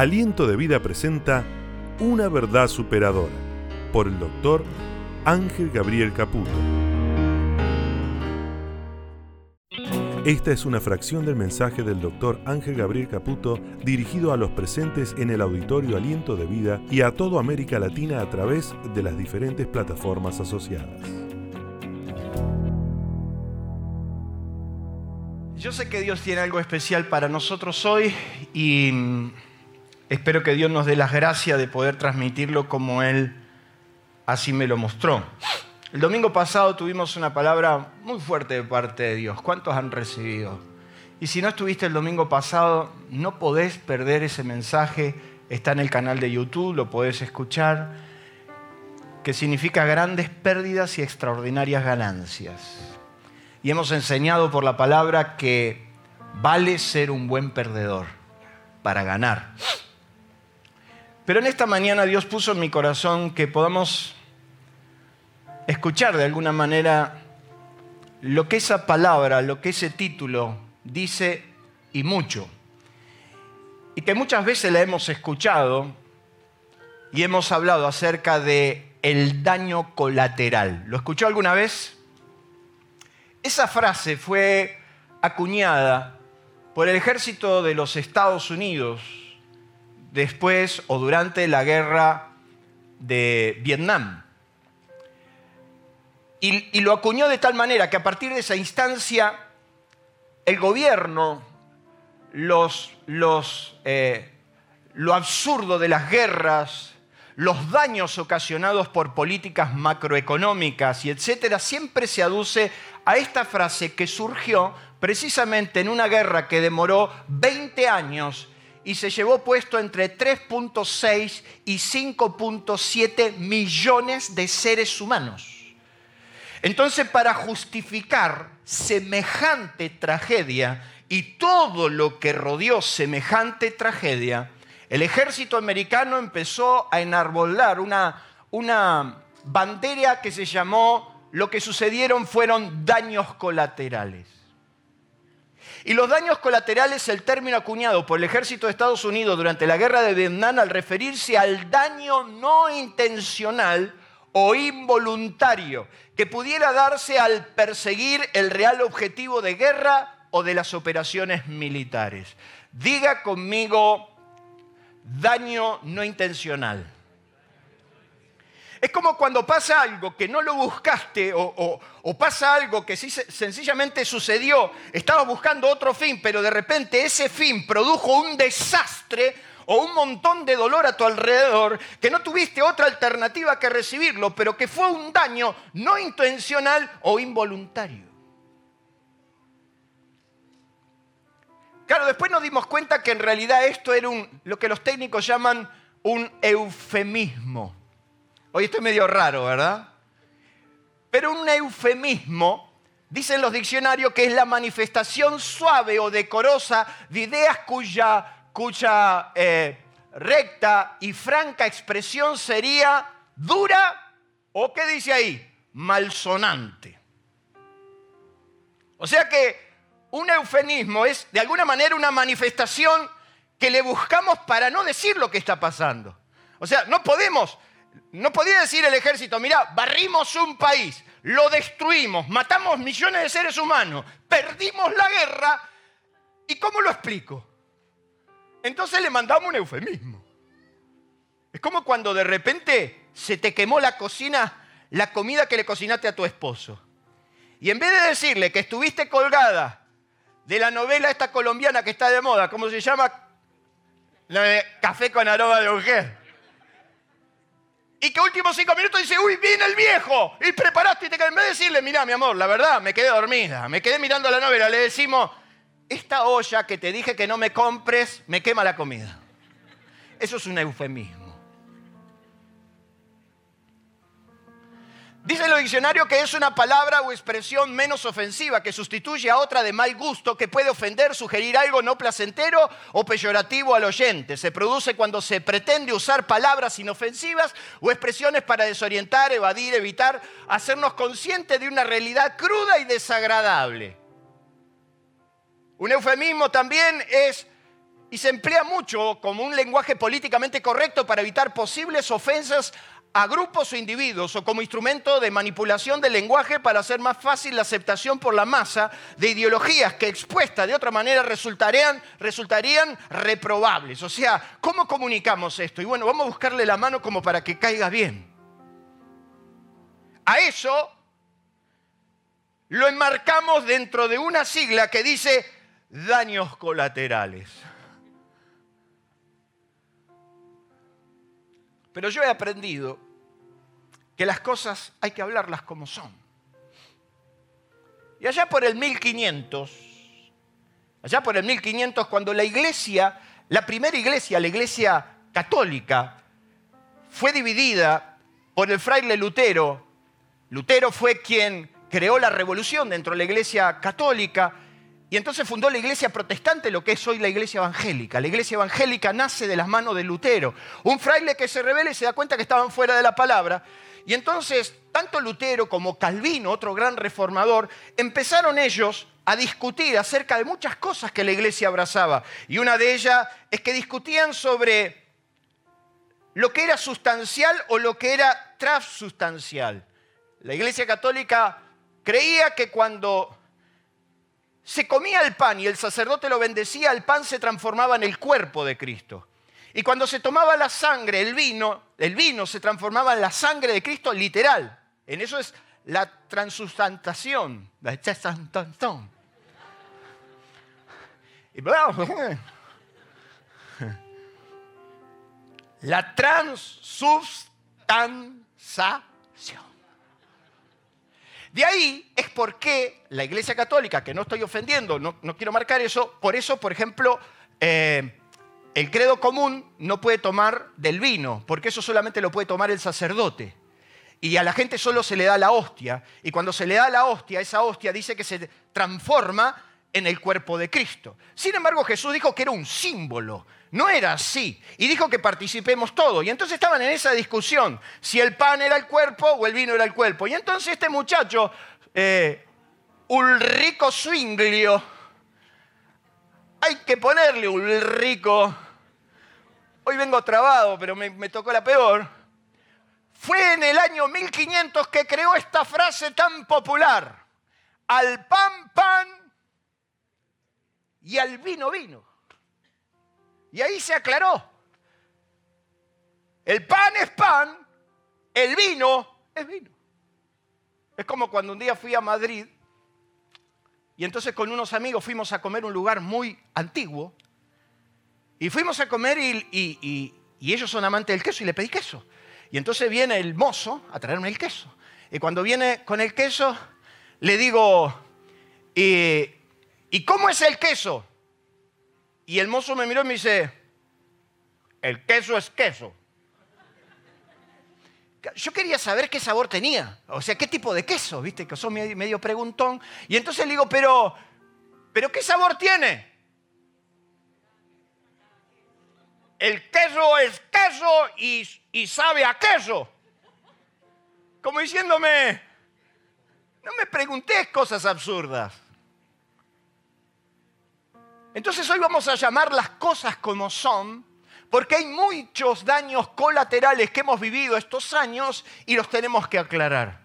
Aliento de Vida presenta Una verdad superadora por el doctor Ángel Gabriel Caputo. Esta es una fracción del mensaje del doctor Ángel Gabriel Caputo dirigido a los presentes en el auditorio Aliento de Vida y a toda América Latina a través de las diferentes plataformas asociadas. Yo sé que Dios tiene algo especial para nosotros hoy y espero que Dios nos dé las gracias de poder transmitirlo como Él así me lo mostró. El domingo pasado tuvimos una palabra muy fuerte de parte de Dios. ¿Cuántos han recibido? Y si no estuviste el domingo pasado, no podés perder ese mensaje. Está en el canal de YouTube, lo podés escuchar, que significa grandes pérdidas y extraordinarias ganancias y hemos enseñado por la palabra que vale ser un buen perdedor para ganar. Pero en esta mañana Dios puso en mi corazón que podamos escuchar de alguna manera lo que esa palabra, lo que ese título dice y mucho. Y que muchas veces la hemos escuchado y hemos hablado acerca de el daño colateral. ¿Lo escuchó alguna vez? Esa frase fue acuñada por el ejército de los Estados Unidos después o durante la guerra de Vietnam. Y, lo acuñó de tal manera que a partir de esa instancia el gobierno, los, los, eh, lo absurdo de las guerras, los daños ocasionados por políticas macroeconómicas y etcétera, siempre se aduce a esta frase que surgió precisamente en una guerra que demoró 20 años y se llevó puesto entre 3.6 y 5.7 millones de seres humanos. Entonces, para justificar semejante tragedia y todo lo que rodeó semejante tragedia, el ejército americano empezó a enarbolar una, una bandera que se llamó, lo que sucedieron fueron daños colaterales. Y los daños colaterales, el término acuñado por el ejército de Estados Unidos durante la guerra de Vietnam al referirse al daño no intencional o involuntario que pudiera darse al perseguir el real objetivo de guerra o de las operaciones militares. Diga conmigo daño no intencional. Es como cuando pasa algo que no lo buscaste o, pasa algo que sencillamente sucedió, estabas buscando otro fin, pero de repente ese fin produjo un desastre o un montón de dolor a tu alrededor, que no tuviste otra alternativa que recibirlo, pero que fue un daño no intencional o involuntario. Claro, después nos dimos cuenta que en realidad esto era lo que los técnicos llaman un eufemismo. Hoy esto es medio raro, ¿verdad? Pero un eufemismo, dicen los diccionarios, que es la manifestación suave o decorosa de ideas cuya, cuya eh, recta y franca expresión sería dura o, ¿qué dice ahí? Malsonante. O sea que un eufemismo es de alguna manera una manifestación que le buscamos para no decir lo que está pasando. O sea, no podemos, no podía decir el ejército, mira, barrimos un país, lo destruimos, matamos millones de seres humanos, perdimos la guerra, ¿y cómo lo explico? Entonces le mandamos un eufemismo. Es como cuando de repente se te quemó la cocina, la comida que le cocinaste a tu esposo. Y en vez de decirle que estuviste colgada de la novela esta colombiana que está de moda, ¿cómo se llama? La de Café con aroma de mujer. Y que últimos cinco minutos dice, uy, viene el viejo. Y preparaste y te En vez de decirle, mira, mi amor, la verdad, me quedé dormida, me quedé mirando la novela, le decimos, esta olla que te dije que no me compres, me quema la comida. Eso es un eufemismo. Dice el diccionario que es una palabra o expresión menos ofensiva que sustituye a otra de mal gusto que puede ofender, sugerir algo no placentero o peyorativo al oyente. Se produce cuando se pretende usar palabras inofensivas o expresiones para desorientar, evadir, evitar, hacernos conscientes de una realidad cruda y desagradable. Un eufemismo también es y se emplea mucho como un lenguaje políticamente correcto para evitar posibles ofensas a grupos o individuos o como instrumento de manipulación del lenguaje para hacer más fácil la aceptación por la masa de ideologías que expuestas de otra manera resultarían, resultarían reprobables. O sea, ¿cómo comunicamos esto? Y bueno, vamos a buscarle la mano como para que caiga bien. A eso lo enmarcamos dentro de una sigla que dice daños colaterales. Pero yo he aprendido que las cosas hay que hablarlas como son. Y allá por el 1500, allá por el 1500, cuando la iglesia, la primera iglesia, la iglesia católica, fue dividida por el fraile Lutero, Lutero fue quien creó la revolución dentro de la iglesia católica y entonces fundó la iglesia protestante, lo que es hoy la iglesia evangélica. La iglesia evangélica nace de las manos de Lutero. Un fraile que se revela y se da cuenta que estaban fuera de la palabra. Y entonces, tanto Lutero como Calvino, otro gran reformador, empezaron ellos a discutir acerca de muchas cosas que la iglesia abrazaba. Y una de ellas es que discutían sobre lo que era sustancial o lo que era transustancial. La iglesia católica creía que cuando se comía el pan y el sacerdote lo bendecía, el pan se transformaba en el cuerpo de Cristo. Y cuando se tomaba la sangre, el vino, el vino se transformaba en la sangre de Cristo literal. En eso es la transustantación. La transustanzación. De ahí es por qué la Iglesia Católica, que no estoy ofendiendo, no, quiero marcar eso, por eso, por ejemplo, eh, el credo común no puede tomar del vino, porque eso solamente lo puede tomar el sacerdote. Y a la gente solo se le da la hostia. Y cuando se le da la hostia, esa hostia dice que se transforma en el cuerpo de Cristo. Sin embargo, Jesús dijo que era un símbolo. No era así. Y dijo que participemos todos. Y entonces estaban en esa discusión, si el pan era el cuerpo o el vino era el cuerpo. Y entonces este muchacho, eh, Ulrico Zwinglio, hay que ponerle Ulrico. Hoy vengo trabado, pero me, me tocó la peor. Fue en el año 1500 que creó esta frase tan popular. Al pan, pan y al vino, vino. Y ahí se aclaró. El pan es pan, el vino es vino. Es como cuando un día fui a Madrid y entonces con unos amigos fuimos a comer un lugar muy antiguo. Y fuimos a comer y, ellos son amantes del queso y le pedí queso. Y entonces viene el mozo a traerme el queso. Y cuando viene con el queso, le digo, ¿y cómo es el queso? Y el mozo me miró y me dice, el queso es queso. Yo quería saber qué sabor tenía, o sea, qué tipo de queso, viste, que son medio preguntón. Y entonces le digo, pero, pero ¿qué sabor tiene? El queso es queso y, y sabe a queso. Como diciéndome, no me preguntes cosas absurdas. Entonces hoy vamos a llamar las cosas como son, porque hay muchos daños colaterales que hemos vivido estos años y los tenemos que aclarar.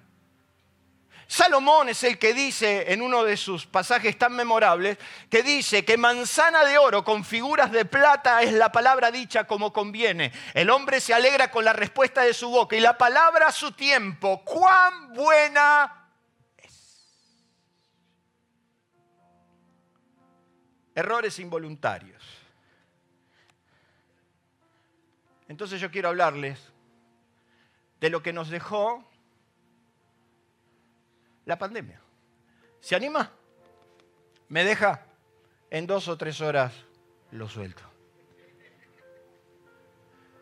Salomón es el que dice en uno de sus pasajes tan memorables, que dice que manzana de oro con figuras de plata es la palabra dicha como conviene. El hombre se alegra con la respuesta de su boca y la palabra a su tiempo. ¡Cuán buena errores involuntarios. Entonces yo quiero hablarles de lo que nos dejó la pandemia. ¿Se anima? Me deja en dos o tres horas lo suelto.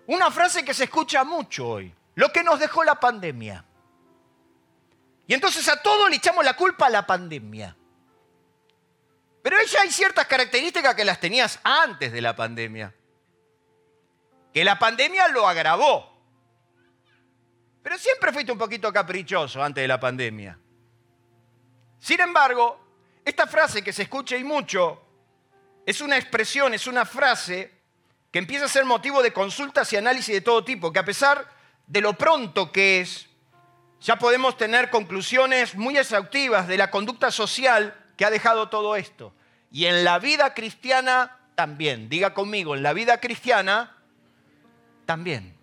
Una frase que se escucha mucho hoy, lo que nos dejó la pandemia. Y entonces a todo le echamos la culpa a la pandemia. Pero ella hay ciertas características que las tenías antes de la pandemia. Que la pandemia lo agravó. Pero siempre fuiste un poquito caprichoso antes de la pandemia. Sin embargo, esta frase que se escucha y mucho, es una expresión, es una frase que empieza a ser motivo de consultas y análisis de todo tipo, que a pesar de lo pronto que es, ya podemos tener conclusiones muy exhaustivas de la conducta social que ha dejado todo esto. Y en la vida cristiana también. Diga conmigo, en la vida cristiana también.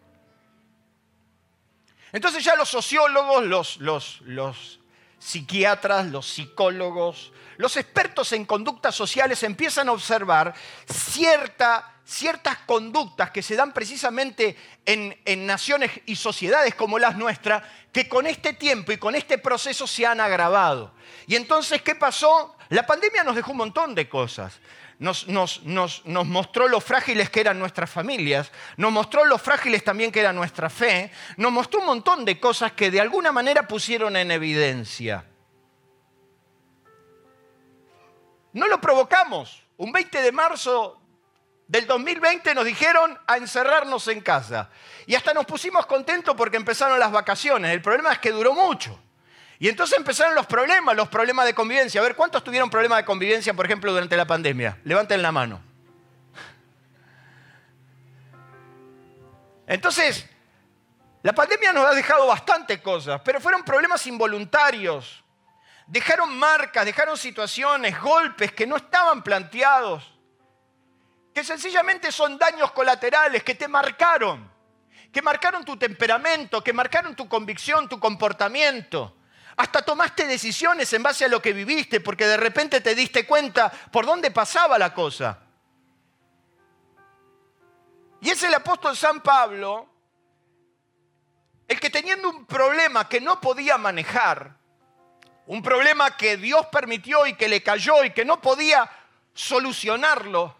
Entonces ya los sociólogos, los, los, los psiquiatras, los psicólogos, los expertos en conductas sociales empiezan a observar cierta, ciertas conductas que se dan precisamente en, en naciones y sociedades como las nuestras, que con este tiempo y con este proceso se han agravado. Y entonces, ¿qué pasó? La pandemia nos dejó un montón de cosas nos, mostró lo frágiles que eran nuestras familias, nos mostró lo frágiles también que era nuestra fe, nos mostró un montón de cosas que de alguna manera pusieron en evidencia. No lo provocamos. Un 20 de marzo del 2020 nos dijeron a encerrarnos en casa. Y hasta nos pusimos contentos porque empezaron las vacaciones. El problema es que duró mucho. Y entonces empezaron los problemas, los problemas de convivencia. A ver, ¿cuántos tuvieron problemas de convivencia, por ejemplo, durante la pandemia? Levanten la mano. Entonces, la pandemia nos ha dejado bastantes cosas, pero fueron problemas involuntarios. Dejaron marcas, dejaron situaciones, golpes que no estaban planteados, que sencillamente son daños colaterales que te marcaron, que marcaron tu temperamento, que marcaron tu convicción, tu comportamiento. Hasta tomaste decisiones en base a lo que viviste, porque de repente te diste cuenta por dónde pasaba la cosa. Y es el apóstol San Pablo el que teniendo un problema que no podía manejar, un problema que Dios permitió y que le cayó y que no podía solucionarlo,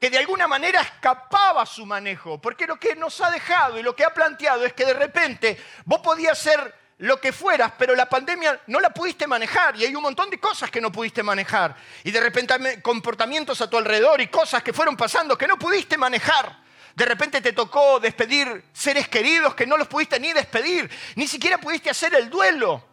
que de alguna manera escapaba su manejo, porque lo que nos ha dejado y lo que ha planteado es que de repente vos podías ser lo que fueras, pero la pandemia no la pudiste manejar y hay un montón de cosas que no pudiste manejar y de repente comportamientos a tu alrededor y cosas que fueron pasando que no pudiste manejar. De repente te tocó despedir seres queridos que no los pudiste ni despedir, ni siquiera pudiste hacer el duelo.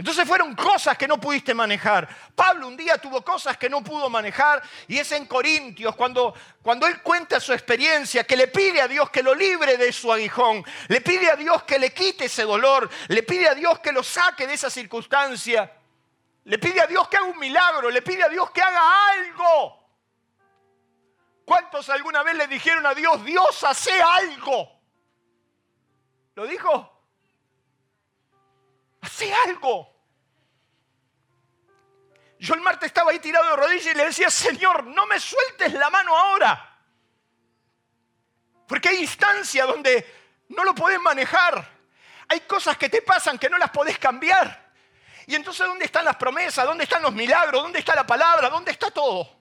Entonces fueron cosas que no pudiste manejar. Pablo un día tuvo cosas que no pudo manejar y es en Corintios cuando, cuando él cuenta su experiencia, que le pide a Dios que lo libre de su aguijón, le pide a Dios que le quite ese dolor, le pide a Dios que lo saque de esa circunstancia, le pide a Dios que haga un milagro, le pide a Dios que haga algo. ¿Cuántos alguna vez le dijeron a Dios, Dios hace algo? ¿Lo dijo? Hace algo. Yo el martes estaba ahí tirado de rodillas y le decía, Señor, no me sueltes la mano ahora. Porque hay instancias donde no lo podés manejar. Hay cosas que te pasan que no las podés cambiar. Y entonces, ¿dónde están las promesas? ¿Dónde están los milagros? ¿Dónde está la palabra? ¿Dónde está todo?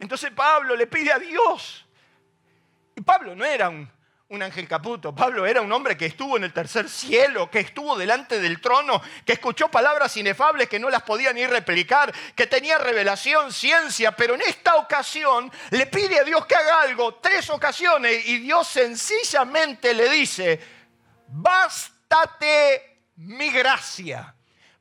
Entonces Pablo le pide a Dios. Y Pablo no era un un ángel caputo. Pablo era un hombre que estuvo en el tercer cielo, que estuvo delante del trono, que escuchó palabras inefables que no las podía ni replicar, que tenía revelación, ciencia, pero en esta ocasión le pide a Dios que haga algo, tres ocasiones, y Dios sencillamente le dice, bástate mi gracia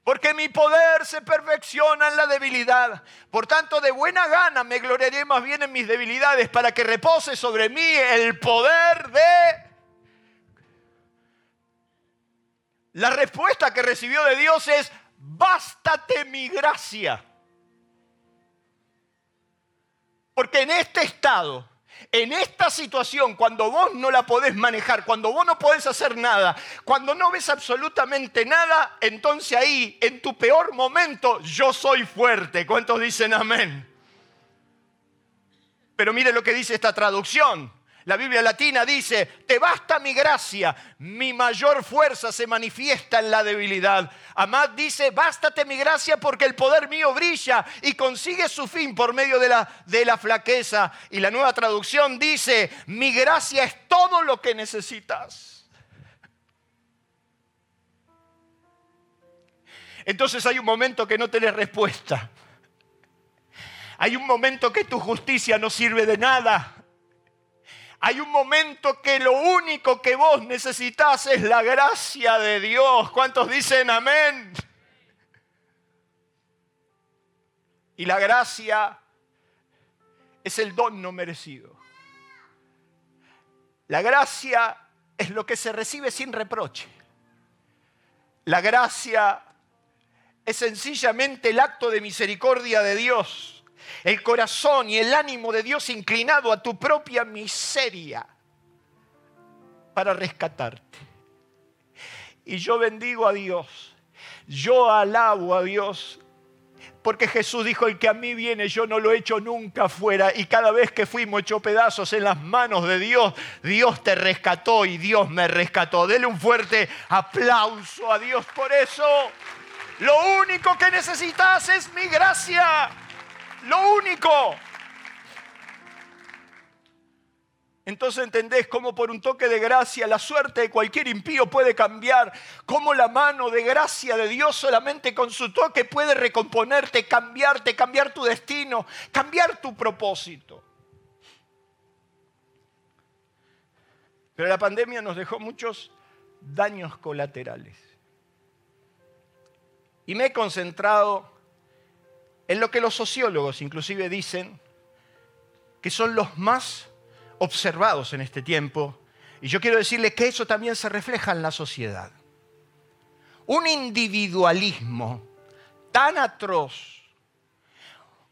porque mi poder se perfecciona en la debilidad. Por tanto, de buena gana me gloriaré más bien en mis debilidades para que repose sobre mí el poder de... La respuesta que recibió de Dios es, bástate mi gracia. Porque en este estado en esta situación, cuando vos no la podés manejar, cuando vos no podés hacer nada, cuando no ves absolutamente nada, entonces ahí, en tu peor momento, yo soy fuerte. ¿Cuántos dicen amén? Pero mire lo que dice esta traducción. La Biblia latina dice, te basta mi gracia, mi mayor fuerza se manifiesta en la debilidad. Amad dice, bástate mi gracia porque el poder mío brilla y consigue su fin por medio de la, de la flaqueza. Y la nueva traducción dice, mi gracia es todo lo que necesitas. Entonces hay un momento que no tenés respuesta. Hay un momento que tu justicia no sirve de nada. Hay un momento que lo único que vos necesitas es la gracia de Dios. ¿Cuántos dicen amén? Y la gracia es el don no merecido. La gracia es lo que se recibe sin reproche. La gracia es sencillamente el acto de misericordia de Dios, el corazón y el ánimo de Dios inclinado a tu propia miseria para rescatarte. Y yo bendigo a Dios, yo alabo a Dios porque Jesús dijo, el que a mí viene yo no lo he hecho nunca fuera. Y cada vez que fuimos hechos pedazos en las manos de Dios, Dios te rescató y Dios me rescató. Dele un fuerte aplauso a Dios por eso. Lo único que necesitas es mi gracia. Lo único. Entonces entendés cómo por un toque de gracia la suerte de cualquier impío puede cambiar, cómo la mano de gracia de Dios solamente con su toque puede recomponerte, cambiarte, cambiar tu destino, cambiar tu propósito. Pero la pandemia nos dejó muchos daños colaterales. Y me he concentrado en lo que los sociólogos inclusive dicen que son los más observados en este tiempo. Y yo quiero decirle que eso también se refleja en la sociedad. Un individualismo tan atroz,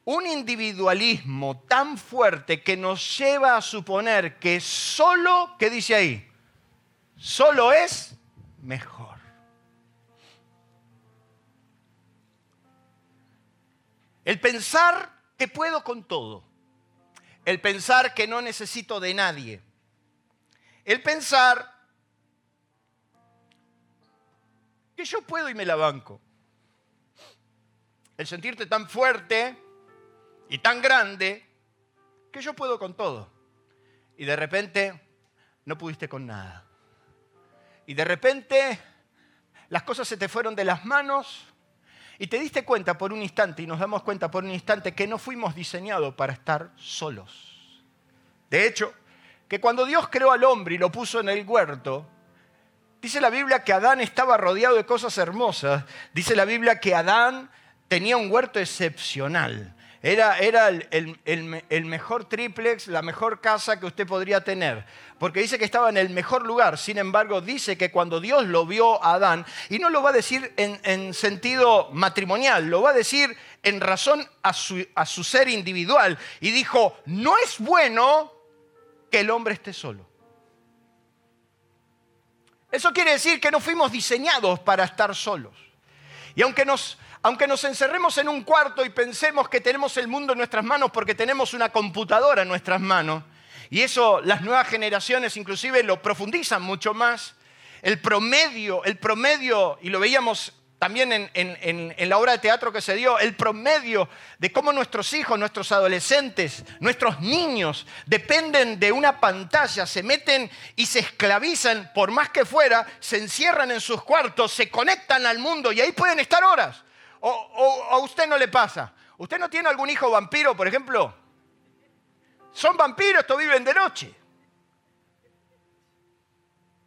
un individualismo tan fuerte que nos lleva a suponer que solo, ¿qué dice ahí? Solo es mejor. El pensar que puedo con todo el pensar que no necesito de nadie, el pensar que yo puedo y me la banco, el sentirte tan fuerte y tan grande que yo puedo con todo. Y de repente no pudiste con nada. Y de repente las cosas se te fueron de las manos y te diste cuenta por un instante, y nos damos cuenta por un instante, que no fuimos diseñados para estar solos. De hecho, que cuando Dios creó al hombre y lo puso en el huerto, dice la Biblia que Adán estaba rodeado de cosas hermosas. Dice la Biblia que Adán tenía un huerto excepcional. Era, era el, mejor triplex, la mejor casa que usted podría tener. Porque dice que estaba en el mejor lugar. Sin embargo, dice que cuando Dios lo vio a Adán, y no lo va a decir en, sentido matrimonial, lo va a decir en razón a su, a su ser individual. Y dijo, no es bueno que el hombre esté solo. Eso quiere decir que no fuimos diseñados para estar solos. Y aunque nos aunque nos encerremos en un cuarto y pensemos que tenemos el mundo en nuestras manos porque tenemos una computadora en nuestras manos, y eso las nuevas generaciones inclusive lo profundizan mucho más, el promedio, el promedio, y lo veíamos también en, en, la obra de teatro que se dio, el promedio de cómo nuestros hijos, nuestros adolescentes, nuestros niños dependen de una pantalla, se meten y se esclavizan, por más que fuera, se encierran en sus cuartos, se conectan al mundo y ahí pueden estar horas. O, a usted no le pasa. ¿Usted no tiene algún hijo vampiro, por ejemplo? Son vampiros, estos viven de noche.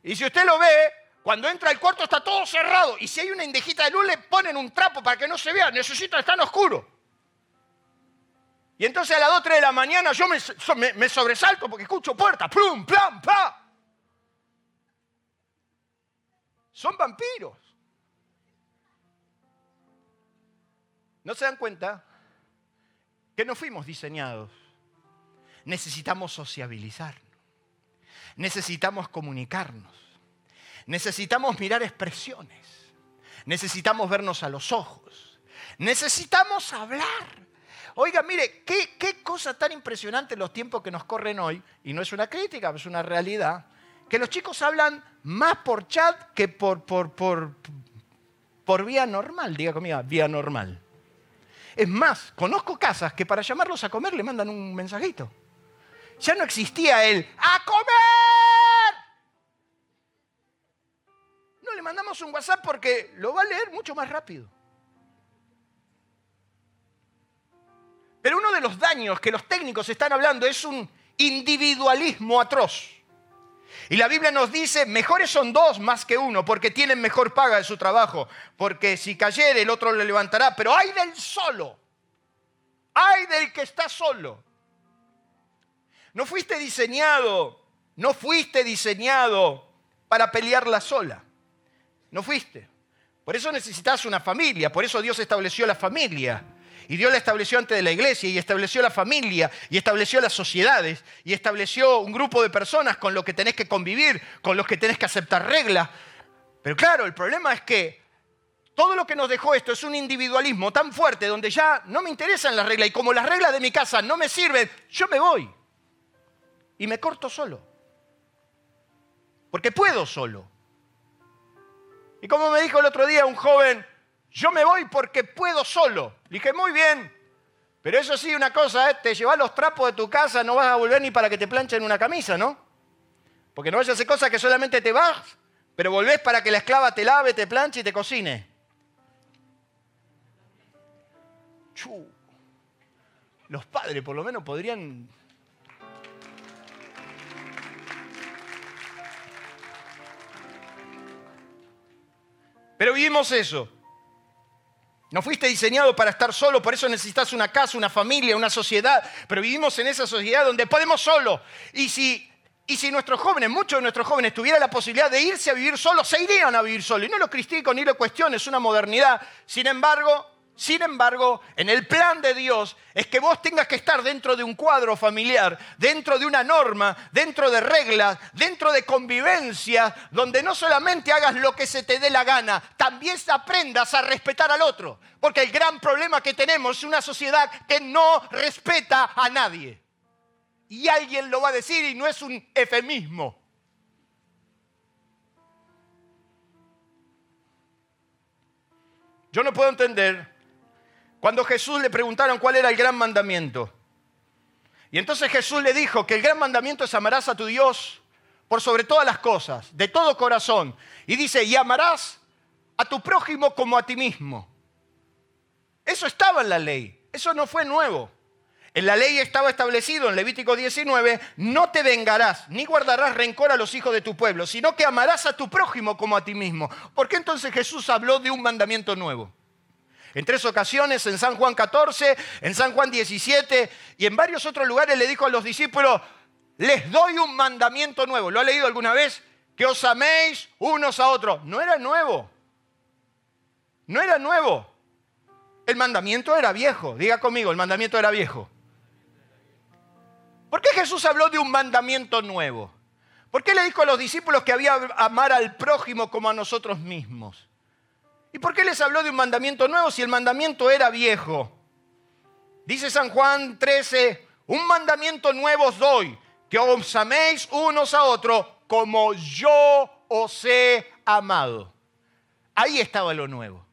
Y si usted lo ve, cuando entra al cuarto está todo cerrado. Y si hay una indejita de luz, le ponen un trapo para que no se vea. Necesita estar en oscuro. Y entonces a las 2, 3 de la mañana yo me, me sobresalto porque escucho puertas. ¡Plum, plam, pa! Son vampiros. ¿No se dan cuenta? Que no fuimos diseñados. Necesitamos sociabilizarnos. Necesitamos comunicarnos. Necesitamos mirar expresiones. Necesitamos vernos a los ojos. Necesitamos hablar. Oiga, mire, qué, qué cosa tan impresionante los tiempos que nos corren hoy, y no es una crítica, es una realidad, que los chicos hablan más por chat que por, por, por, por vía normal, diga conmigo, vía normal. Es más, conozco casas que para llamarlos a comer le mandan un mensajito. Ya no existía el ¡a comer! No, le mandamos un WhatsApp porque lo va a leer mucho más rápido. Pero uno de los daños que los técnicos están hablando es un individualismo atroz. Y la Biblia nos dice, mejores son dos más que uno, porque tienen mejor paga de su trabajo, porque si cayere el otro le levantará, pero hay del solo. Ay del que está solo. No fuiste diseñado, no fuiste diseñado para pelearla sola. No fuiste. Por eso necesitas una familia, por eso Dios estableció la familia. Y Dios la estableció antes de la iglesia y estableció la familia y estableció las sociedades y estableció un grupo de personas con los que tenés que convivir, con los que tenés que aceptar reglas. Pero claro, el problema es que todo lo que nos dejó esto es un individualismo tan fuerte donde ya no me interesan las reglas y como las reglas de mi casa no me sirven, yo me voy y me corto solo. Porque puedo solo. Y como me dijo el otro día un joven, yo me voy porque puedo solo. Dije, muy bien, pero eso sí, una cosa, ¿eh? te llevas los trapos de tu casa, no vas a volver ni para que te planchen una camisa, ¿no? Porque no vayas a hacer cosas que solamente te vas, pero volvés para que la esclava te lave, te planche y te cocine. Los padres por lo menos podrían Pero vivimos eso. No fuiste diseñado para estar solo, por eso necesitas una casa, una familia, una sociedad. Pero vivimos en esa sociedad donde podemos solo. Y si, y si nuestros jóvenes, muchos de nuestros jóvenes, tuvieran la posibilidad de irse a vivir solos, se irían a vivir solos. Y no lo critico ni lo cuestiono, es una modernidad. Sin embargo, sin embargo, en el plan de Dios es que vos tengas que estar dentro de un cuadro familiar, dentro de una norma, dentro de reglas, dentro de convivencia, donde no solamente hagas lo que se te dé la gana, también aprendas a respetar al otro. Porque el gran problema que tenemos es una sociedad que no respeta a nadie. Y alguien lo va a decir y no es un efemismo. Yo no puedo entender cuando Jesús le preguntaron cuál era el gran mandamiento. Y entonces Jesús le dijo que el gran mandamiento es amarás a tu Dios por sobre todas las cosas, de todo corazón. Y dice, y amarás a tu prójimo como a ti mismo. Eso estaba en la ley, eso no fue nuevo. En la ley estaba establecido en Levítico 19, no te vengarás ni guardarás rencor a los hijos de tu pueblo, sino que amarás a tu prójimo como a ti mismo. ¿Por qué entonces Jesús habló de un mandamiento nuevo? En tres ocasiones, en San Juan 14, en San Juan 17 y en varios otros lugares le dijo a los discípulos, les doy un mandamiento nuevo. ¿Lo ha leído alguna vez? Que os améis unos a otros. No era nuevo. No era nuevo. El mandamiento era viejo. Diga conmigo, el mandamiento era viejo. ¿Por qué Jesús habló de un mandamiento nuevo? ¿Por qué le dijo a los discípulos que había amar al prójimo como a nosotros mismos? ¿Y por qué les habló de un mandamiento nuevo si el mandamiento era viejo? Dice San Juan 13, un mandamiento nuevo os doy, que os améis unos a otros como yo os he amado. Ahí estaba lo nuevo.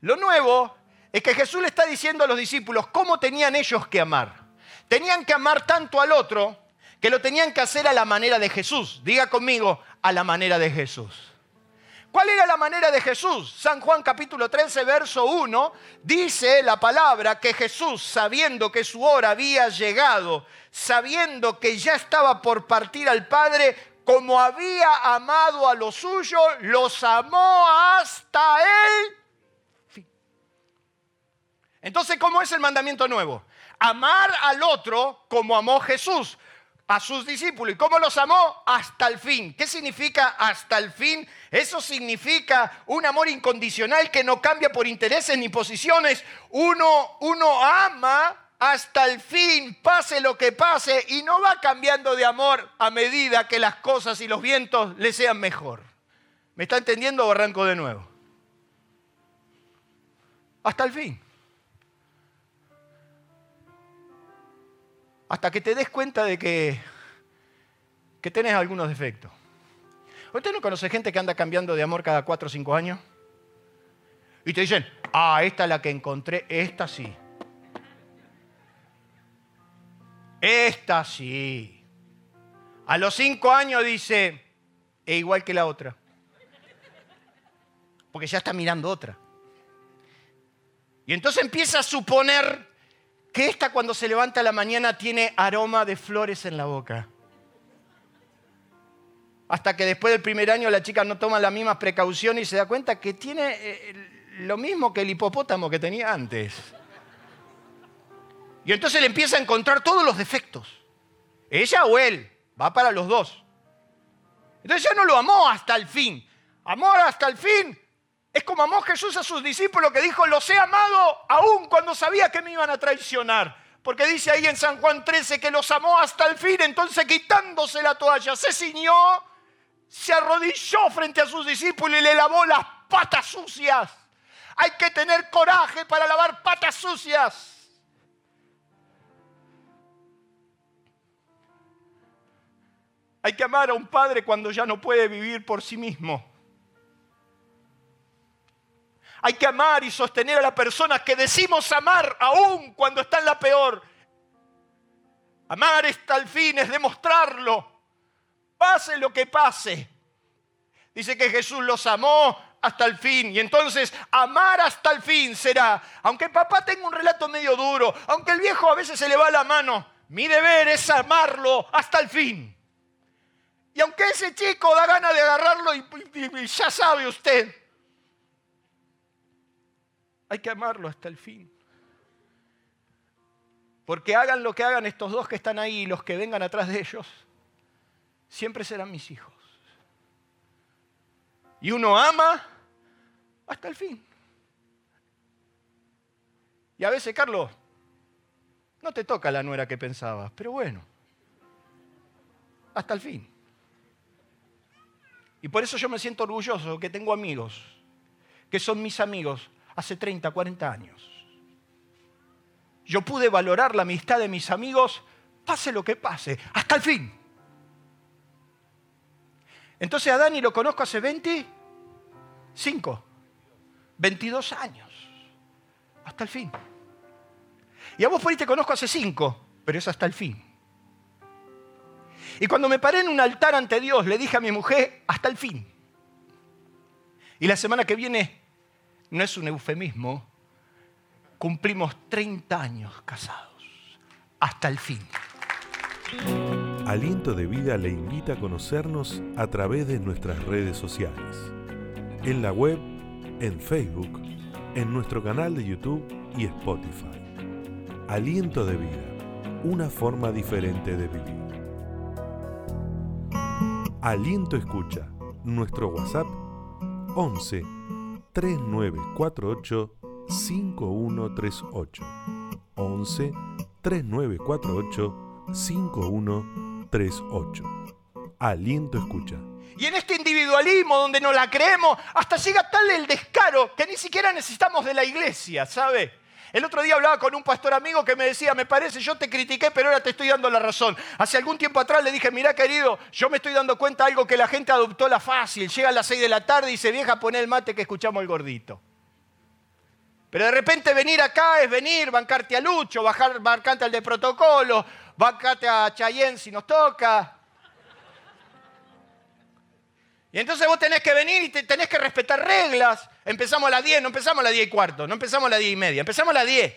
Lo nuevo es que Jesús le está diciendo a los discípulos cómo tenían ellos que amar. Tenían que amar tanto al otro que lo tenían que hacer a la manera de Jesús. Diga conmigo, a la manera de Jesús. ¿Cuál era la manera de Jesús? San Juan capítulo 13, verso 1, dice la palabra que Jesús, sabiendo que su hora había llegado, sabiendo que ya estaba por partir al Padre, como había amado a los suyos, los amó hasta el fin. Entonces, ¿cómo es el mandamiento nuevo? Amar al otro como amó Jesús a sus discípulos. ¿Y cómo los amó? Hasta el fin. ¿Qué significa hasta el fin? Eso significa un amor incondicional que no cambia por intereses ni posiciones. Uno, uno ama hasta el fin, pase lo que pase, y no va cambiando de amor a medida que las cosas y los vientos le sean mejor. ¿Me está entendiendo o arranco de nuevo? Hasta el fin. Hasta que te des cuenta de que, que tenés algunos defectos. ¿Usted no conoce gente que anda cambiando de amor cada cuatro o cinco años? Y te dicen, ah, esta es la que encontré, esta sí. Esta sí. A los cinco años dice, es igual que la otra. Porque ya está mirando otra. Y entonces empieza a suponer que esta cuando se levanta a la mañana tiene aroma de flores en la boca. Hasta que después del primer año la chica no toma la misma precaución y se da cuenta que tiene eh, lo mismo que el hipopótamo que tenía antes. Y entonces le empieza a encontrar todos los defectos. Ella o él, va para los dos. Entonces ya no lo amó hasta el fin. Amor hasta el fin es como amó Jesús a sus discípulos que dijo, los he amado aún cuando sabía que me iban a traicionar. Porque dice ahí en San Juan 13 que los amó hasta el fin, entonces quitándose la toalla, se ciñó, se arrodilló frente a sus discípulos y le lavó las patas sucias. Hay que tener coraje para lavar patas sucias. Hay que amar a un padre cuando ya no puede vivir por sí mismo. Hay que amar y sostener a la persona que decimos amar aún cuando está en la peor. Amar está al fin, es demostrarlo. Pase lo que pase. Dice que Jesús los amó hasta el fin. Y entonces amar hasta el fin será, aunque papá tenga un relato medio duro, aunque el viejo a veces se le va la mano, mi deber es amarlo hasta el fin. Y aunque ese chico da ganas de agarrarlo y ya sabe usted, hay que amarlo hasta el fin. Porque hagan lo que hagan estos dos que están ahí y los que vengan atrás de ellos, siempre serán mis hijos. Y uno ama hasta el fin. Y a veces, Carlos, no te toca la nuera que pensabas, pero bueno, hasta el fin. Y por eso yo me siento orgulloso que tengo amigos, que son mis amigos, hace 30, 40 años. Yo pude valorar la amistad de mis amigos, pase lo que pase, hasta el fin. Entonces a Dani lo conozco hace 25, 22 años, hasta el fin. Y a vos por ahí te conozco hace 5, pero es hasta el fin. Y cuando me paré en un altar ante Dios, le dije a mi mujer, hasta el fin. Y la semana que viene no es un eufemismo, cumplimos 30 años casados, hasta el fin. Aliento de Vida le invita a conocernos a través de nuestras redes sociales, en la web, en Facebook, en nuestro canal de YouTube y Spotify. Aliento de Vida, una forma diferente de vivir. Aliento Escucha, nuestro WhatsApp 11 3948 5138 11 3948 5138 Aliento escucha. Y en este individualismo donde no la creemos, hasta llega tal el descaro que ni siquiera necesitamos de la iglesia, ¿sabe? El otro día hablaba con un pastor amigo que me decía, me parece, yo te critiqué, pero ahora te estoy dando la razón. Hace algún tiempo atrás le dije, mira querido, yo me estoy dando cuenta de algo que la gente adoptó la fácil. Llega a las 6 de la tarde y dice, vieja, poné el mate que escuchamos el gordito. Pero de repente venir acá es venir, bancarte a Lucho, bajar, bancarte al de protocolo, bancarte a Chayén si nos toca. Y entonces vos tenés que venir y tenés que respetar reglas. Empezamos a las 10, no empezamos a las 10 y cuarto, no empezamos a las 10 y media, empezamos a las 10.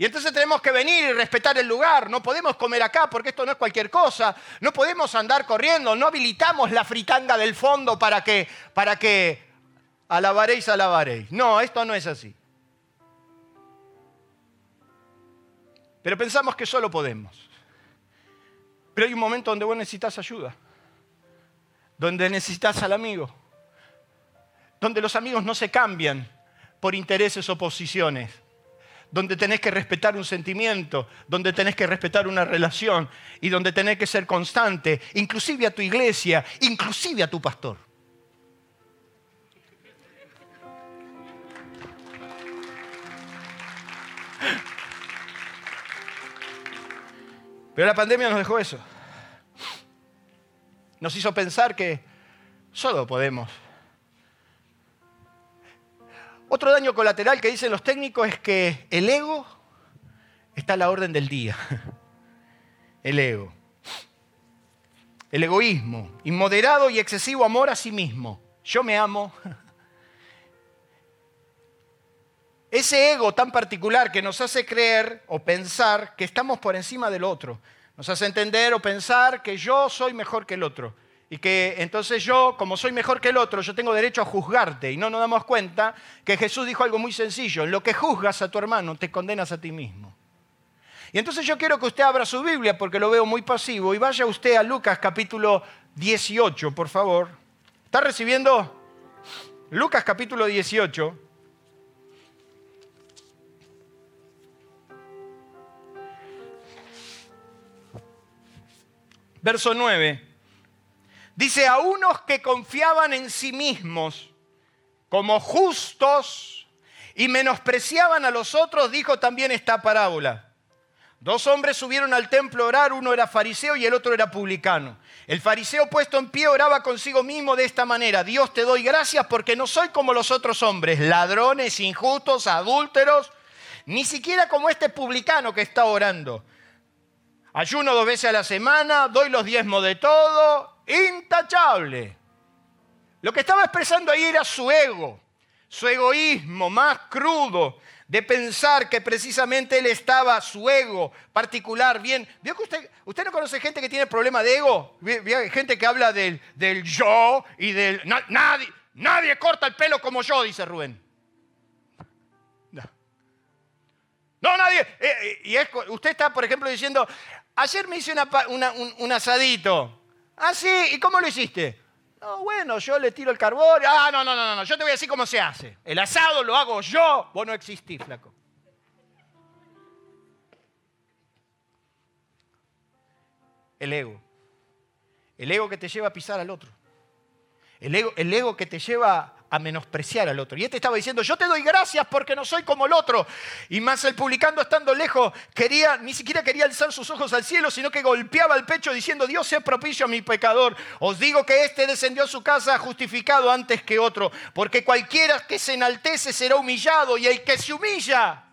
Y entonces tenemos que venir y respetar el lugar. No podemos comer acá porque esto no es cualquier cosa. No podemos andar corriendo. No habilitamos la fritanga del fondo para que, para que alabaréis, alabaréis. No, esto no es así. Pero pensamos que solo podemos. Pero hay un momento donde vos necesitas ayuda donde necesitas al amigo, donde los amigos no se cambian por intereses o posiciones, donde tenés que respetar un sentimiento, donde tenés que respetar una relación y donde tenés que ser constante, inclusive a tu iglesia, inclusive a tu pastor. Pero la pandemia nos dejó eso. Nos hizo pensar que solo podemos. Otro daño colateral que dicen los técnicos es que el ego está a la orden del día. El ego. El egoísmo, inmoderado y excesivo amor a sí mismo. Yo me amo. Ese ego tan particular que nos hace creer o pensar que estamos por encima del otro, nos hace entender o pensar que yo soy mejor que el otro. Y que entonces yo, como soy mejor que el otro, yo tengo derecho a juzgarte. Y no nos damos cuenta que Jesús dijo algo muy sencillo. En lo que juzgas a tu hermano, te condenas a ti mismo. Y entonces yo quiero que usted abra su Biblia porque lo veo muy pasivo y vaya usted a Lucas capítulo 18, por favor. ¿Está recibiendo? Lucas capítulo 18. Verso 9. Dice, a unos que confiaban en sí mismos como justos y menospreciaban a los otros, dijo también esta parábola. Dos hombres subieron al templo a orar, uno era fariseo y el otro era publicano. El fariseo puesto en pie oraba consigo mismo de esta manera, Dios te doy gracias porque no soy como los otros hombres, ladrones, injustos, adúlteros, ni siquiera como este publicano que está orando. Ayuno dos veces a la semana, doy los diezmos de todo, intachable. Lo que estaba expresando ahí era su ego, su egoísmo más crudo, de pensar que precisamente él estaba, su ego particular, bien. ¿Vio que usted, usted no conoce gente que tiene problema de ego? ¿Vio gente que habla del, del yo y del... nadie, nadie corta el pelo como yo, dice Rubén. No, nadie. Eh, eh, y es, usted está, por ejemplo, diciendo, ayer me hice un, asadito. Ah, sí, ¿y cómo lo hiciste? No, bueno, yo le tiro el carbón. Ah, no, no, no, no, yo te voy a decir cómo se hace. El asado lo hago yo, vos no existís, flaco. El ego. El ego que te lleva a pisar al otro. El ego, el ego que te lleva a menospreciar al otro. Y este estaba diciendo, yo te doy gracias porque no soy como el otro. Y más el publicando estando lejos, quería, ni siquiera quería alzar sus ojos al cielo, sino que golpeaba el pecho diciendo, Dios sea propicio a mi pecador. Os digo que éste descendió a su casa justificado antes que otro, porque cualquiera que se enaltece será humillado y el que se humilla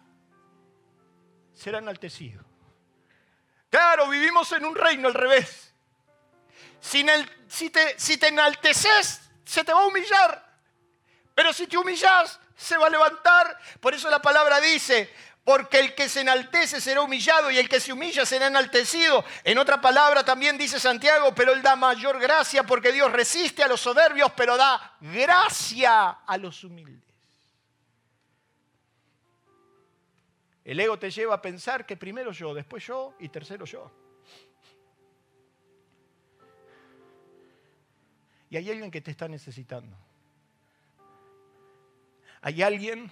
será enaltecido. Claro, vivimos en un reino al revés. Si, te, si te enalteces, se te va a humillar. Pero si te humillas, se va a levantar. Por eso la palabra dice, porque el que se enaltece será humillado y el que se humilla será enaltecido. En otra palabra también dice Santiago, pero él da mayor gracia porque Dios resiste a los soberbios, pero da gracia a los humildes. El ego te lleva a pensar que primero yo, después yo y tercero yo. Y hay alguien que te está necesitando. Hay alguien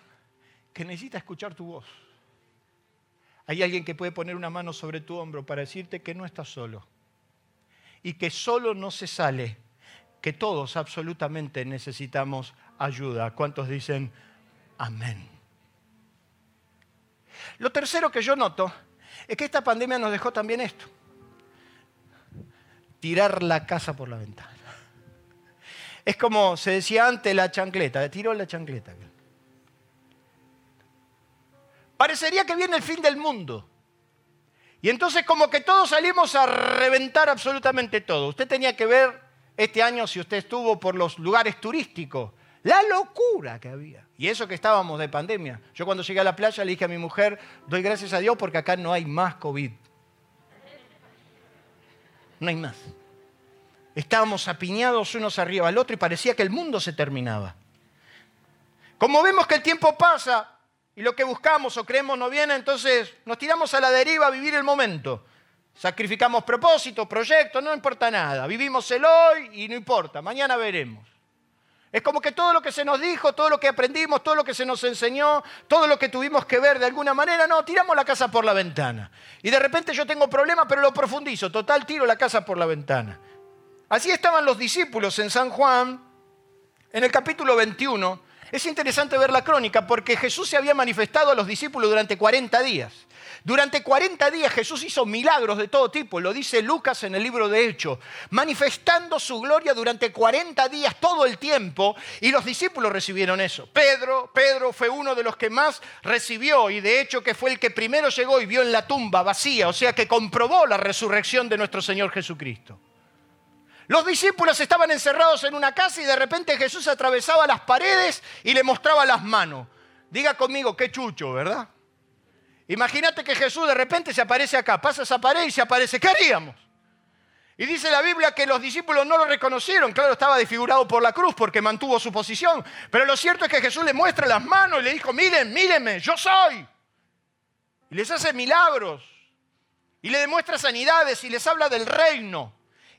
que necesita escuchar tu voz. Hay alguien que puede poner una mano sobre tu hombro para decirte que no estás solo. Y que solo no se sale, que todos absolutamente necesitamos ayuda. ¿Cuántos dicen amén? Lo tercero que yo noto es que esta pandemia nos dejó también esto. Tirar la casa por la ventana. Es como se decía antes la chancleta, tiró la chancleta. Parecería que viene el fin del mundo. Y entonces como que todos salimos a reventar absolutamente todo. Usted tenía que ver este año, si usted estuvo por los lugares turísticos, la locura que había. Y eso que estábamos de pandemia. Yo cuando llegué a la playa le dije a mi mujer, doy gracias a Dios porque acá no hay más COVID. No hay más. Estábamos apiñados unos arriba al otro y parecía que el mundo se terminaba. Como vemos que el tiempo pasa, y lo que buscamos o creemos no viene, entonces nos tiramos a la deriva a vivir el momento. Sacrificamos propósitos, proyectos, no importa nada. Vivimos el hoy y no importa, mañana veremos. Es como que todo lo que se nos dijo, todo lo que aprendimos, todo lo que se nos enseñó, todo lo que tuvimos que ver de alguna manera, no, tiramos la casa por la ventana. Y de repente yo tengo problemas, pero lo profundizo. Total, tiro la casa por la ventana. Así estaban los discípulos en San Juan, en el capítulo 21, es interesante ver la crónica porque Jesús se había manifestado a los discípulos durante 40 días. Durante 40 días Jesús hizo milagros de todo tipo, lo dice Lucas en el libro de Hechos, manifestando su gloria durante 40 días todo el tiempo y los discípulos recibieron eso. Pedro, Pedro fue uno de los que más recibió y de hecho que fue el que primero llegó y vio en la tumba vacía, o sea que comprobó la resurrección de nuestro Señor Jesucristo. Los discípulos estaban encerrados en una casa y de repente Jesús atravesaba las paredes y le mostraba las manos. Diga conmigo, qué chucho, ¿verdad? Imagínate que Jesús de repente se aparece acá, pasa esa pared y se aparece. ¿Qué haríamos? Y dice la Biblia que los discípulos no lo reconocieron. Claro, estaba desfigurado por la cruz porque mantuvo su posición. Pero lo cierto es que Jesús le muestra las manos y le dijo, miren, mírenme, yo soy. Y les hace milagros. y le demuestra sanidades y les habla del reino.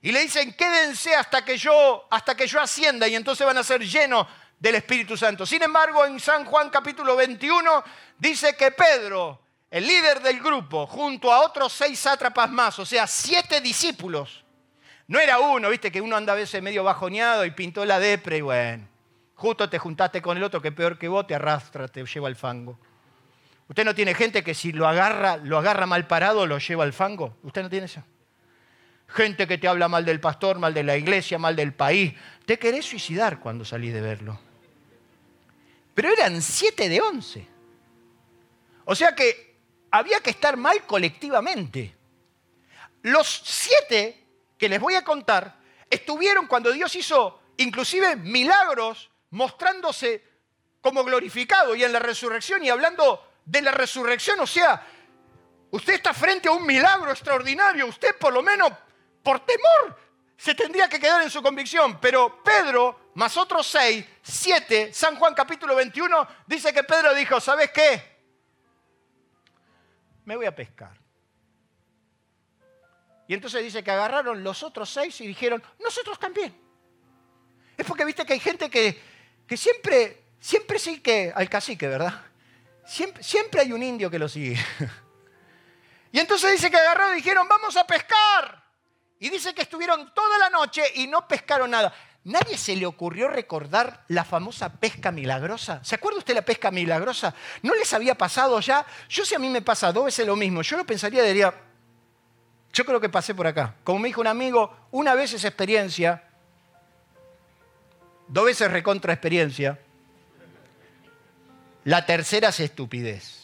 Y le dicen, quédense hasta que yo, hasta que yo ascienda y entonces van a ser llenos del Espíritu Santo. Sin embargo, en San Juan capítulo 21 dice que Pedro, el líder del grupo, junto a otros seis sátrapas más, o sea, siete discípulos, no era uno, viste que uno anda a veces medio bajoneado y pintó la depre y bueno, justo te juntaste con el otro que peor que vos te arrastra, te lleva al fango. ¿Usted no tiene gente que si lo agarra, lo agarra mal parado, lo lleva al fango? ¿Usted no tiene eso? Gente que te habla mal del pastor, mal de la iglesia, mal del país. Te querés suicidar cuando salís de verlo. Pero eran siete de once. O sea que había que estar mal colectivamente. Los siete que les voy a contar estuvieron cuando Dios hizo inclusive milagros mostrándose como glorificado y en la resurrección y hablando de la resurrección. O sea, usted está frente a un milagro extraordinario. Usted por lo menos por temor se tendría que quedar en su convicción. Pero Pedro, más otros seis, siete, San Juan capítulo 21, dice que Pedro dijo, ¿sabes qué? Me voy a pescar. Y entonces dice que agarraron los otros seis y dijeron, nosotros también. Es porque viste que hay gente que, que siempre, siempre sí al cacique, ¿verdad? Siempre, siempre hay un indio que lo sigue. Y entonces dice que agarraron y dijeron, vamos a pescar. Y dice que estuvieron toda la noche y no pescaron nada. ¿Nadie se le ocurrió recordar la famosa pesca milagrosa? ¿Se acuerda usted la pesca milagrosa? ¿No les había pasado ya? Yo si a mí me pasa dos veces lo mismo, yo lo pensaría, diría, yo creo que pasé por acá. Como me dijo un amigo, una vez es experiencia, dos veces recontra experiencia, la tercera es estupidez.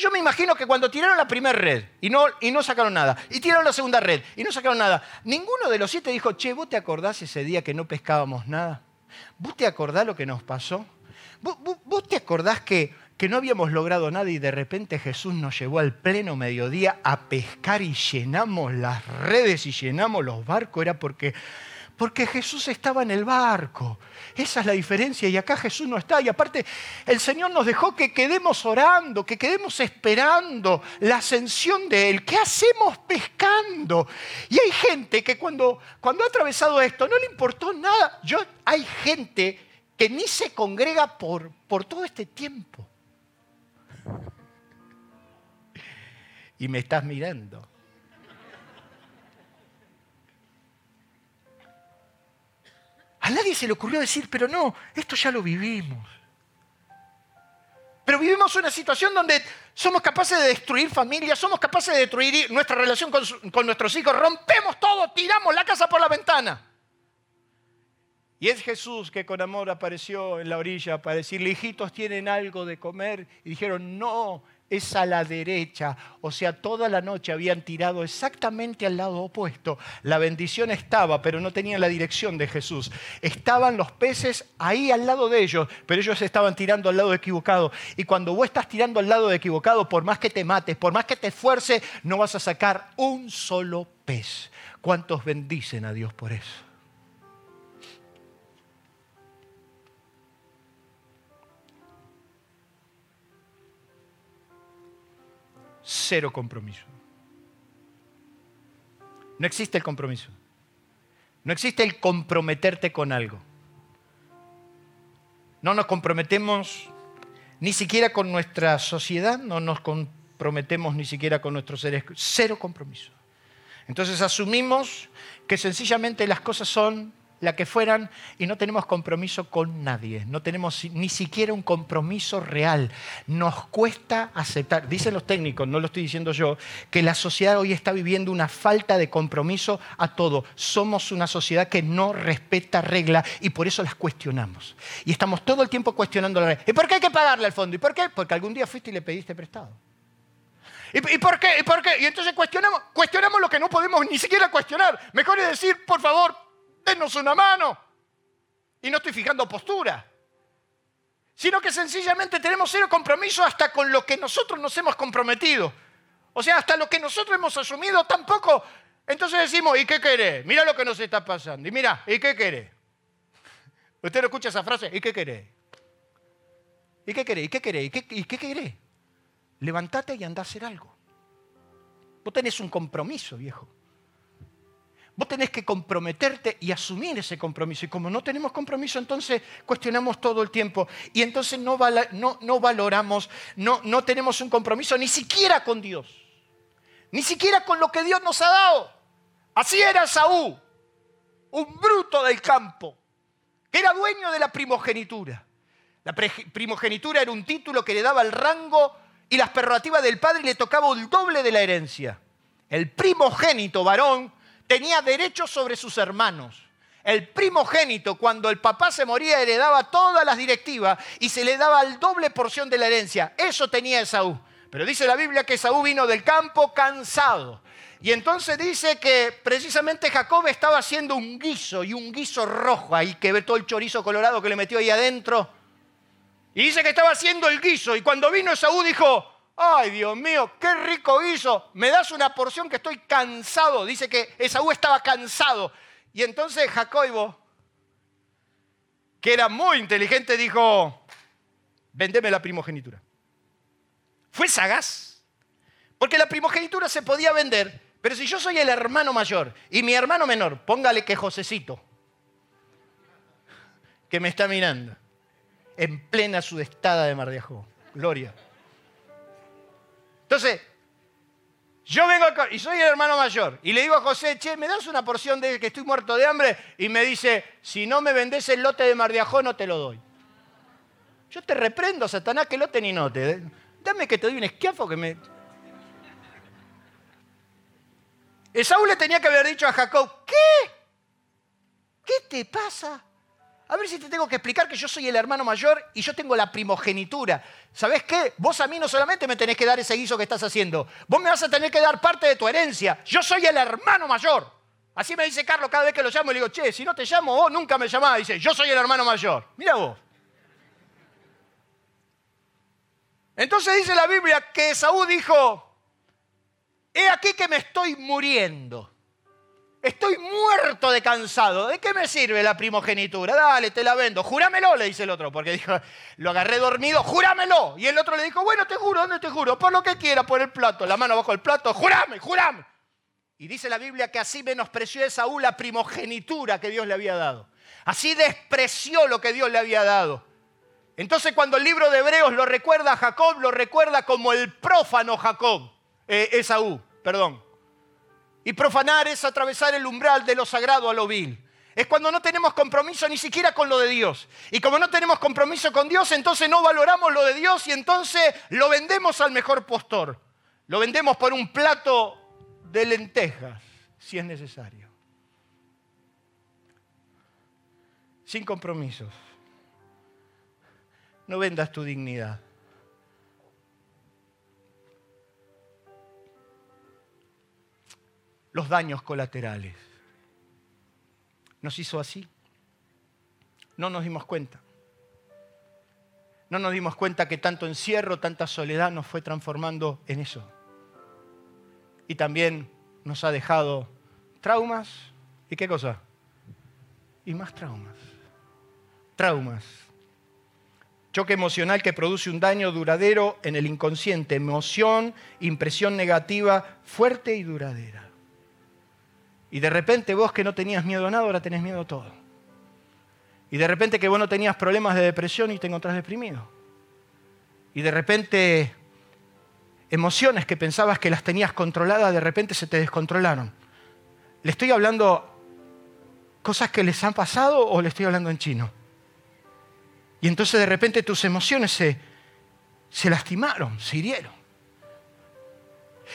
Yo me imagino que cuando tiraron la primera red y no, y no sacaron nada, y tiraron la segunda red y no sacaron nada, ninguno de los siete dijo, che, ¿vos te acordás ese día que no pescábamos nada? ¿Vos te acordás lo que nos pasó? ¿Vos, te acordás que, que no habíamos logrado nada y de repente Jesús nos llevó al pleno mediodía a pescar y llenamos las redes y llenamos los barcos? Era porque porque Jesús estaba en el barco. Esa es la diferencia y acá Jesús no está. Y aparte, el Señor nos dejó que quedemos orando, que quedemos esperando la ascensión de Él. ¿Qué hacemos pescando? Y hay gente que cuando, cuando ha atravesado esto no le importó nada. Yo, hay gente que ni se congrega por, por todo este tiempo. Y me estás mirando. A nadie se le ocurrió decir, pero no, esto ya lo vivimos. Pero vivimos una situación donde somos capaces de destruir familias, somos capaces de destruir nuestra relación con, con, nuestros hijos, rompemos todo, tiramos la casa por la ventana. Y es Jesús que con amor apareció en la orilla para decirle, hijitos, ¿tienen algo de comer? Y dijeron, no, es a la derecha. O sea, toda la noche habían tirado exactamente al lado opuesto. La bendición estaba, pero no tenían la dirección de Jesús. Estaban los peces ahí al lado de ellos, pero ellos estaban tirando al lado equivocado. Y cuando vos estás tirando al lado equivocado, por más que te mates, por más que te esfuerces, no vas a sacar un solo pez. ¿Cuántos bendicen a Dios por eso? Cero compromiso. No existe el compromiso. No existe el comprometerte con algo. No nos comprometemos ni siquiera con nuestra sociedad, no nos comprometemos ni siquiera con nuestros seres. Cero compromiso. Entonces asumimos que sencillamente las cosas son la que fueran, y no tenemos compromiso con nadie, no tenemos ni siquiera un compromiso real. Nos cuesta aceptar, dicen los técnicos, no lo estoy diciendo yo, que la sociedad hoy está viviendo una falta de compromiso a todo. Somos una sociedad que no respeta reglas y por eso las cuestionamos. Y estamos todo el tiempo cuestionando la regla. ¿Y por qué hay que pagarle al fondo? ¿Y por qué? Porque algún día fuiste y le pediste prestado. ¿Y, por qué? ¿Y por qué? Y entonces cuestionamos, cuestionamos lo que no podemos ni siquiera cuestionar. Mejor es decir, por favor, denos una mano. Y no estoy fijando postura. Sino que sencillamente tenemos cero compromiso hasta con lo que nosotros nos hemos comprometido. O sea, hasta lo que nosotros hemos asumido tampoco. Entonces decimos, ¿y qué querés? Mira lo que nos está pasando. Y mira, ¿y qué querés? Usted no escucha esa frase, ¿y qué querés? ¿Y qué querés? ¿Y qué querés? ¿Y qué, querés? Levantate y anda a hacer algo. Vos tenés un compromiso, viejo. Vos tenés que comprometerte y asumir ese compromiso. Y como no tenemos compromiso, entonces cuestionamos todo el tiempo. Y entonces no, no, valoramos, no, no tenemos un compromiso ni siquiera con Dios. Ni siquiera con lo que Dios nos ha dado. Así era Saúl, un bruto del campo, que era dueño de la primogenitura. La primogenitura era un título que le daba el rango y las prerrogativas del padre y le tocaba el doble de la herencia. El primogénito varón tenía derechos sobre sus hermanos. El primogénito, cuando el papá se moría, heredaba todas las directivas y se le daba el doble porción de la herencia. Eso tenía Esaú. Pero dice la Biblia que Esaú vino del campo cansado. Y entonces dice que precisamente Jacob estaba haciendo un guiso y un guiso rojo ahí, que ve todo el chorizo colorado que le metió ahí adentro. Y dice que estaba haciendo el guiso. Y cuando vino Esaú dijo, ay Dios mío, qué rico guiso, me das una porción que estoy cansado. Dice que Esaú estaba cansado. Y entonces Jacobo, que era muy inteligente, dijo, vendeme la primogenitura. Fue sagaz, porque la primogenitura se podía vender, pero si yo soy el hermano mayor y mi hermano menor, póngale que Josecito, que me está mirando, en plena sudestada de Mar. Gloria. Entonces, yo vengo acá y soy el hermano mayor y le digo a José, che, ¿me das una porción de que estoy muerto de hambre? Y me dice, si no me vendes el lote de Mar de Ajó, no te lo doy. Yo te reprendo, Satanás, que lote ni note. Dame que te doy un esquiafo que me... Esaú le tenía que haber dicho a Jacob, ¿qué? ¿Qué te pasa? A ver si te tengo que explicar que yo soy el hermano mayor y yo tengo la primogenitura. ¿Sabes qué? Vos a mí no solamente me tenés que dar ese guiso que estás haciendo, vos me vas a tener que dar parte de tu herencia. Yo soy el hermano mayor. Así me dice Carlos cada vez que lo llamo y le digo, che, si no te llamo vos, nunca me llamás. Dice, yo soy el hermano mayor. Mira vos. Entonces dice la Biblia que Saúl dijo, he aquí que me estoy muriendo. Estoy muerto de cansado. ¿De qué me sirve la primogenitura? Dale, te la vendo. Júramelo, le dice el otro, porque dijo, lo agarré dormido, júramelo. Y el otro le dijo, bueno, te juro, ¿dónde te juro? Por lo que quiera, por el plato, la mano bajo el plato, júrame, júrame. Y dice la Biblia que así menospreció a Saúl la primogenitura que Dios le había dado. Así despreció lo que Dios le había dado. Entonces cuando el libro de Hebreos lo recuerda a Jacob, lo recuerda como el prófano Jacob, eh, Esaú, perdón. Y profanar es atravesar el umbral de lo sagrado a lo vil. Es cuando no tenemos compromiso ni siquiera con lo de Dios. Y como no tenemos compromiso con Dios, entonces no valoramos lo de Dios y entonces lo vendemos al mejor postor. Lo vendemos por un plato de lentejas, si es necesario. Sin compromisos. No vendas tu dignidad. Los daños colaterales. Nos hizo así. No nos dimos cuenta. No nos dimos cuenta que tanto encierro, tanta soledad nos fue transformando en eso. Y también nos ha dejado traumas. ¿Y qué cosa? Y más traumas. Traumas. Choque emocional que produce un daño duradero en el inconsciente. Emoción, impresión negativa fuerte y duradera. Y de repente vos que no tenías miedo a nada, ahora tenés miedo a todo. Y de repente que vos no tenías problemas de depresión y te encontrás deprimido. Y de repente emociones que pensabas que las tenías controladas, de repente se te descontrolaron. ¿Le estoy hablando cosas que les han pasado o le estoy hablando en chino? Y entonces de repente tus emociones se, se lastimaron, se hirieron.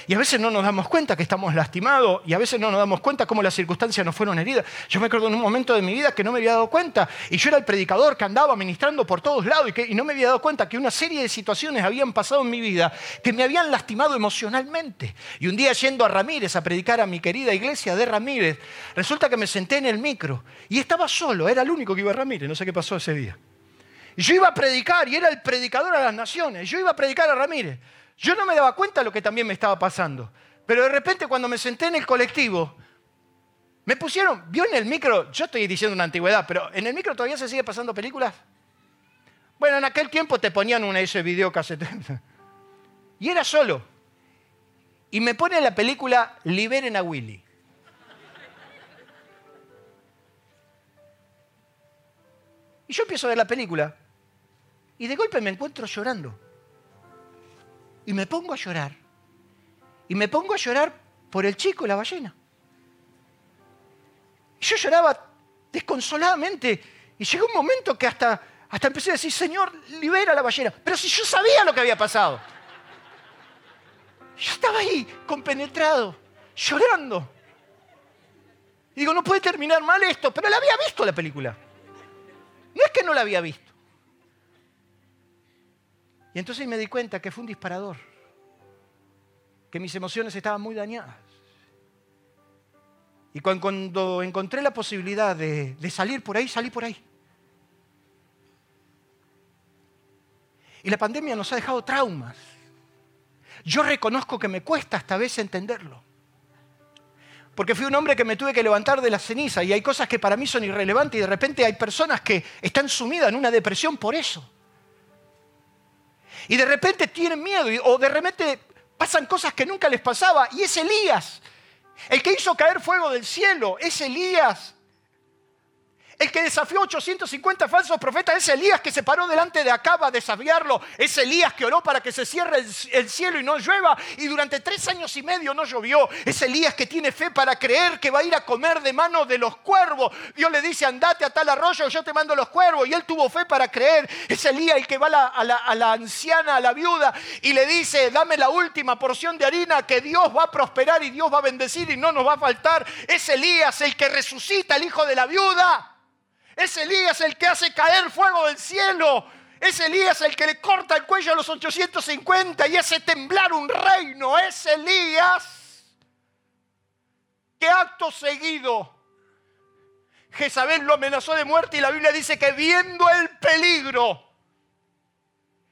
Y a veces no nos damos cuenta que estamos lastimados y a veces no nos damos cuenta cómo las circunstancias nos fueron heridas. Yo me acuerdo en un momento de mi vida que no me había dado cuenta y yo era el predicador que andaba ministrando por todos lados y, que, no me había dado cuenta que una serie de situaciones habían pasado en mi vida que me habían lastimado emocionalmente. Y un día yendo a Ramírez a predicar a mi querida iglesia de Ramírez, resulta que me senté en el micro y estaba solo, era el único que iba a Ramírez, no sé qué pasó ese día. Y yo iba a predicar y era el predicador a las naciones, yo iba a predicar a Ramírez. Yo no me daba cuenta de lo que también me estaba pasando. Pero de repente cuando me senté en el colectivo, me pusieron, vio en el micro, yo estoy diciendo una antigüedad, pero en el micro todavía se sigue pasando películas. Bueno, en aquel tiempo te ponían una ese video cassette. Y era solo. y me pone la película Liberen a Willy. Y yo empiezo a ver la película y de golpe me encuentro llorando. Y me pongo a llorar. Y me pongo a llorar por el chico y la ballena. Y yo lloraba desconsoladamente. Y llegó un momento que hasta, hasta empecé a decir, Señor, libera a la ballena. Pero si yo sabía lo que había pasado. Yo estaba ahí, compenetrado, llorando. Y digo, no puede terminar mal esto, pero la había visto la película. No es que no la había visto. Y entonces me di cuenta que fue un disparador, que mis emociones estaban muy dañadas. Y cuando encontré la posibilidad de, salir por ahí, salí por ahí. Y la pandemia nos ha dejado traumas. Yo reconozco que me cuesta esta vez entenderlo. Porque fui un hombre que me tuve que levantar de la ceniza y hay cosas que para mí son irrelevantes y de repente hay personas que están sumidas en una depresión por eso. Y de repente tienen miedo o de repente pasan cosas que nunca les pasaba y es Elías, el que hizo caer fuego del cielo, es Elías el que desafió 850 falsos profetas es Elías que se paró delante de Acaba a desafiarlo. Es Elías que oró para que se cierre el, cielo y no llueva. Y durante tres años y medio no llovió. Es Elías que tiene fe para creer que va a ir a comer de mano de los cuervos. Dios le dice, andate a tal arroyo, yo te mando los cuervos. Y él tuvo fe para creer. Es Elías el que va a la, a la anciana, a la viuda, y le dice, dame la última porción de harina que Dios va a prosperar y Dios va a bendecir y no nos va a faltar. Es Elías el que resucita al hijo de la viuda. Es Elías el que hace caer fuego del cielo. Es Elías el que le corta el cuello a los 850 y hace temblar un reino. Es Elías que acto seguido Jezabel lo amenazó de muerte y la Biblia dice que viendo el peligro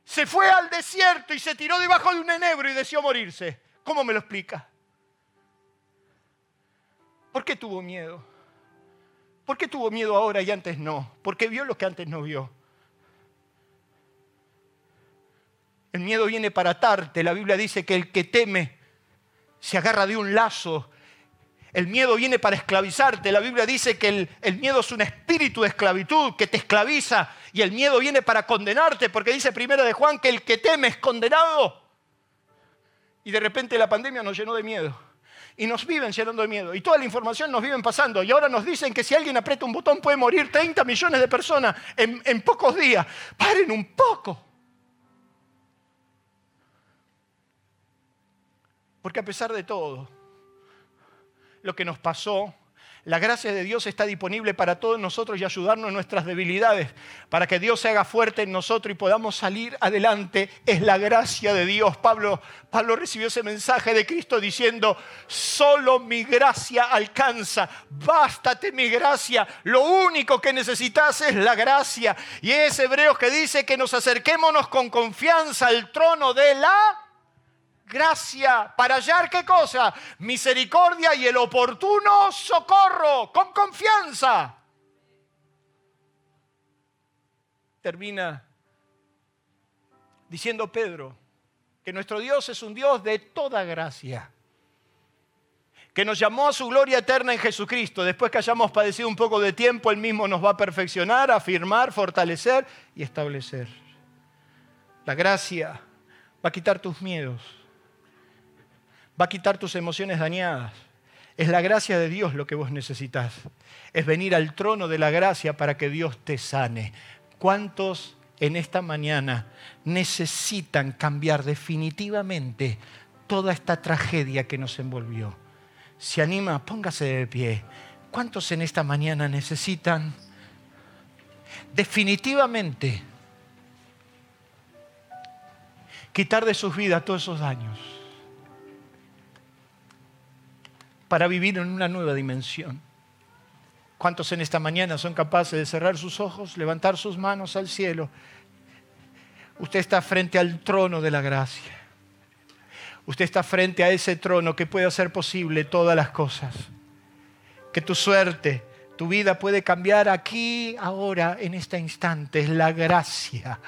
se fue al desierto y se tiró debajo de un enebro y deseó morirse. ¿Cómo me lo explica? ¿Por qué tuvo miedo? ¿Por qué tuvo miedo ahora y antes no? Porque vio lo que antes no vio. El miedo viene para atarte. La Biblia dice que el que teme se agarra de un lazo. El miedo viene para esclavizarte. La Biblia dice que el, el, miedo es un espíritu de esclavitud que te esclaviza. Y el miedo viene para condenarte, porque dice primero de Juan que el que teme es condenado. Y de repente la pandemia nos llenó de miedo y nos viven llenando de miedo. Y toda la información nos viven pasando. Y ahora nos dicen que si alguien aprieta un botón puede morir 30 millones de personas en, en pocos días. Paren un poco. Porque a pesar de todo, lo que nos pasó la gracia de Dios está disponible para todos nosotros y ayudarnos en nuestras debilidades, para que Dios se haga fuerte en nosotros y podamos salir adelante. Es la gracia de Dios. Pablo, Pablo recibió ese mensaje de Cristo diciendo, solo mi gracia alcanza, bástate mi gracia, lo único que necesitas es la gracia. Y es Hebreos que dice que nos acerquémonos con confianza al trono de la gracia para hallar qué cosa? Misericordia y el oportuno socorro, con confianza. Termina diciendo Pedro que nuestro Dios es un Dios de toda gracia, que nos llamó a su gloria eterna en Jesucristo. Después que hayamos padecido un poco de tiempo, Él mismo nos va a perfeccionar, afirmar, fortalecer y establecer. La gracia va a quitar tus miedos va a quitar tus emociones dañadas. Es la gracia de Dios lo que vos necesitas. Es venir al trono de la gracia para que Dios te sane. ¿Cuántos en esta mañana necesitan cambiar definitivamente toda esta tragedia que nos envolvió? Se anima, póngase de pie. ¿Cuántos en esta mañana necesitan definitivamente quitar de sus vidas todos esos daños? Para vivir en una nueva dimensión. ¿Cuántos en esta mañana son capaces de cerrar sus ojos, levantar sus manos al cielo? Usted está frente al trono de la gracia. Usted está frente a ese trono que puede hacer posible todas las cosas. Que tu suerte, tu vida puede cambiar aquí, ahora, en este instante. Es la gracia.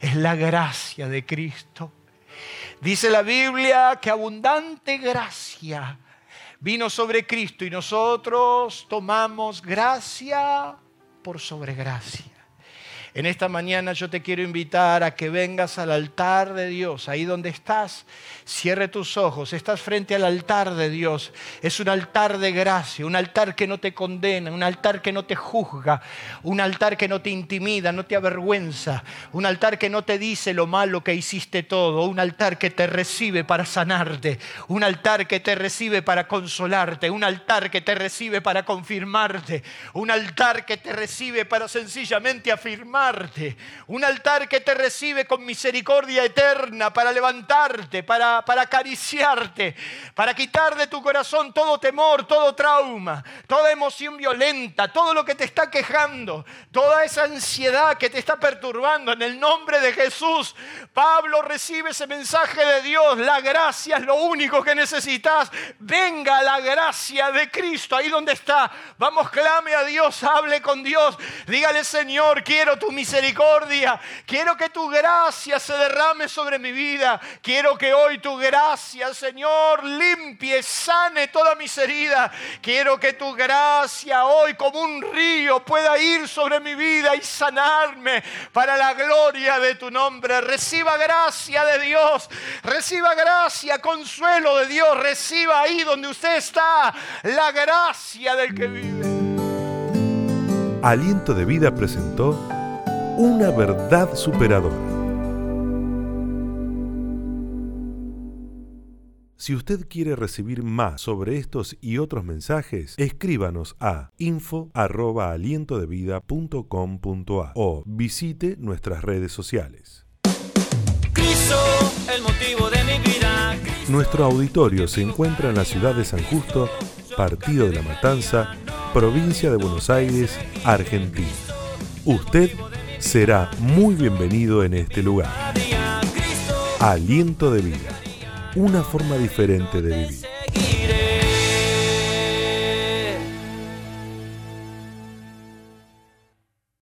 Es la gracia de Cristo Dice la Biblia que abundante gracia vino sobre Cristo y nosotros tomamos gracia por sobre gracia. En esta mañana yo te quiero invitar a que vengas al altar de Dios, ahí donde estás, cierre tus ojos, estás frente al altar de Dios. Es un altar de gracia, un altar que no te condena, un altar que no te juzga, un altar que no te intimida, no te avergüenza, un altar que no te dice lo malo que hiciste todo, un altar que te recibe para sanarte, un altar que te recibe para consolarte, un altar que te recibe para confirmarte, un altar que te recibe para sencillamente afirmar un altar que te recibe con misericordia eterna para levantarte, para, para acariciarte, para quitar de tu corazón todo temor, todo trauma, toda emoción violenta, todo lo que te está quejando, toda esa ansiedad que te está perturbando. En el nombre de Jesús, Pablo recibe ese mensaje de Dios. La gracia es lo único que necesitas. Venga la gracia de Cristo ahí donde está. Vamos, clame a Dios, hable con Dios. Dígale, Señor, quiero tu misericordia. Quiero que tu gracia se derrame sobre mi vida. Quiero que hoy tu gracia, Señor, limpie, sane toda mis heridas. Quiero que tu gracia hoy como un río pueda ir sobre mi vida y sanarme para la gloria de tu nombre. Reciba gracia de Dios. Reciba gracia, consuelo de Dios. Reciba ahí donde usted está la gracia del que vive. Aliento de Vida presentó una verdad superadora. Si usted quiere recibir más sobre estos y otros mensajes, escríbanos a info@alientodevida.com.a o visite nuestras redes sociales. el motivo de mi vida. Nuestro auditorio se encuentra en la ciudad de San Justo, Partido de la Matanza, provincia de Buenos Aires, Argentina. Usted será muy bienvenido en este lugar. Aliento de vida, una forma diferente de vivir.